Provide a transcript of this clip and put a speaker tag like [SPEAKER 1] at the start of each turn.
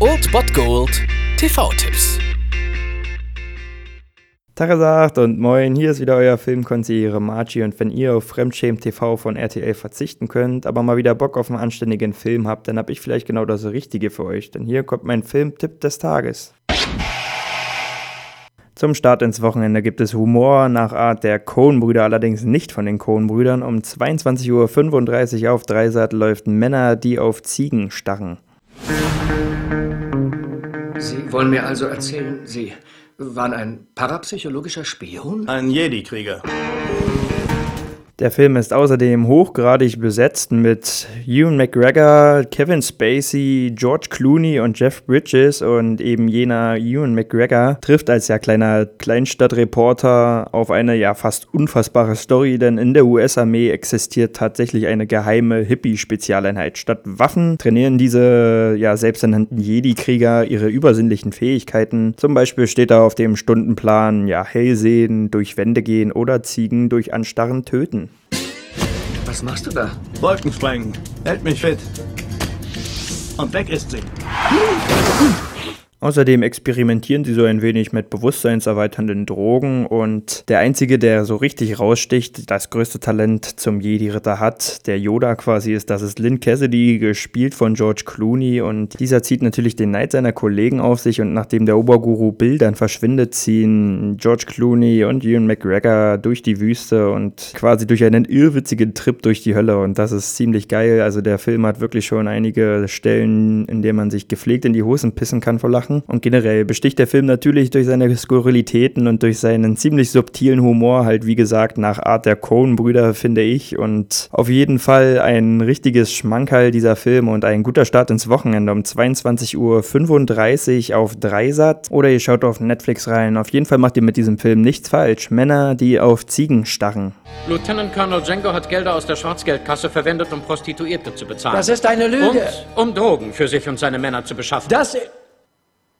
[SPEAKER 1] Old Bot Gold TV-Tipps.
[SPEAKER 2] Tagesacht und moin, hier ist wieder euer Filmkonsigliere Margie und wenn ihr auf Fremdschämen TV von RTL verzichten könnt, aber mal wieder Bock auf einen anständigen Film habt, dann hab ich vielleicht genau das Richtige für euch, denn hier kommt mein Filmtipp des Tages. Zum Start ins Wochenende gibt es Humor nach Art der Coen-Brüder, allerdings nicht von den Coen-Brüdern. Um 22.35 Uhr auf Dreisat läuft Männer, die auf Ziegen starren.
[SPEAKER 3] Sie wollen mir also erzählen, Sie waren ein parapsychologischer Spion?
[SPEAKER 4] Ein Jedi-Krieger.
[SPEAKER 2] Der Film ist außerdem hochgradig besetzt mit Ewan McGregor, Kevin Spacey, George Clooney und Jeff Bridges und eben jener Ewan McGregor trifft als ja kleiner Kleinstadtreporter auf eine ja fast unfassbare Story, denn in der US-Armee existiert tatsächlich eine geheime Hippie-Spezialeinheit. Statt Waffen trainieren diese ja selbsternannten Jedi-Krieger ihre übersinnlichen Fähigkeiten. Zum Beispiel steht da auf dem Stundenplan ja Hellsehen, durch Wände gehen oder Ziegen durch Anstarren töten.
[SPEAKER 3] Was machst du da?
[SPEAKER 4] Wolken sprengen. Hält mich fit. Und weg ist sie.
[SPEAKER 2] Außerdem experimentieren sie so ein wenig mit bewusstseinserweiternden Drogen und der einzige, der so richtig raussticht, das größte Talent zum Jedi-Ritter hat, der Yoda quasi ist, das ist Lynn Cassidy, gespielt von George Clooney und dieser zieht natürlich den Neid seiner Kollegen auf sich und nachdem der Oberguru Bill dann verschwindet, ziehen George Clooney und Ewan McGregor durch die Wüste und quasi durch einen irrwitzigen Trip durch die Hölle und das ist ziemlich geil. Also der Film hat wirklich schon einige Stellen, in denen man sich gepflegt in die Hosen pissen kann vor Lachen. Und generell besticht der Film natürlich durch seine Skurrilitäten und durch seinen ziemlich subtilen Humor, halt wie gesagt nach Art der Coen-Brüder, finde ich. Und auf jeden Fall ein richtiges Schmankerl dieser Film und ein guter Start ins Wochenende um 22.35 Uhr auf Dreisat. Oder ihr schaut auf Netflix rein. Auf jeden Fall macht ihr mit diesem Film nichts falsch. Männer, die auf Ziegen starren.
[SPEAKER 5] Lieutenant Colonel Django hat Gelder aus der Schwarzgeldkasse verwendet, um Prostituierte zu bezahlen.
[SPEAKER 3] Das ist eine Lüge.
[SPEAKER 5] Und um Drogen für sich und seine Männer zu beschaffen.
[SPEAKER 3] Das.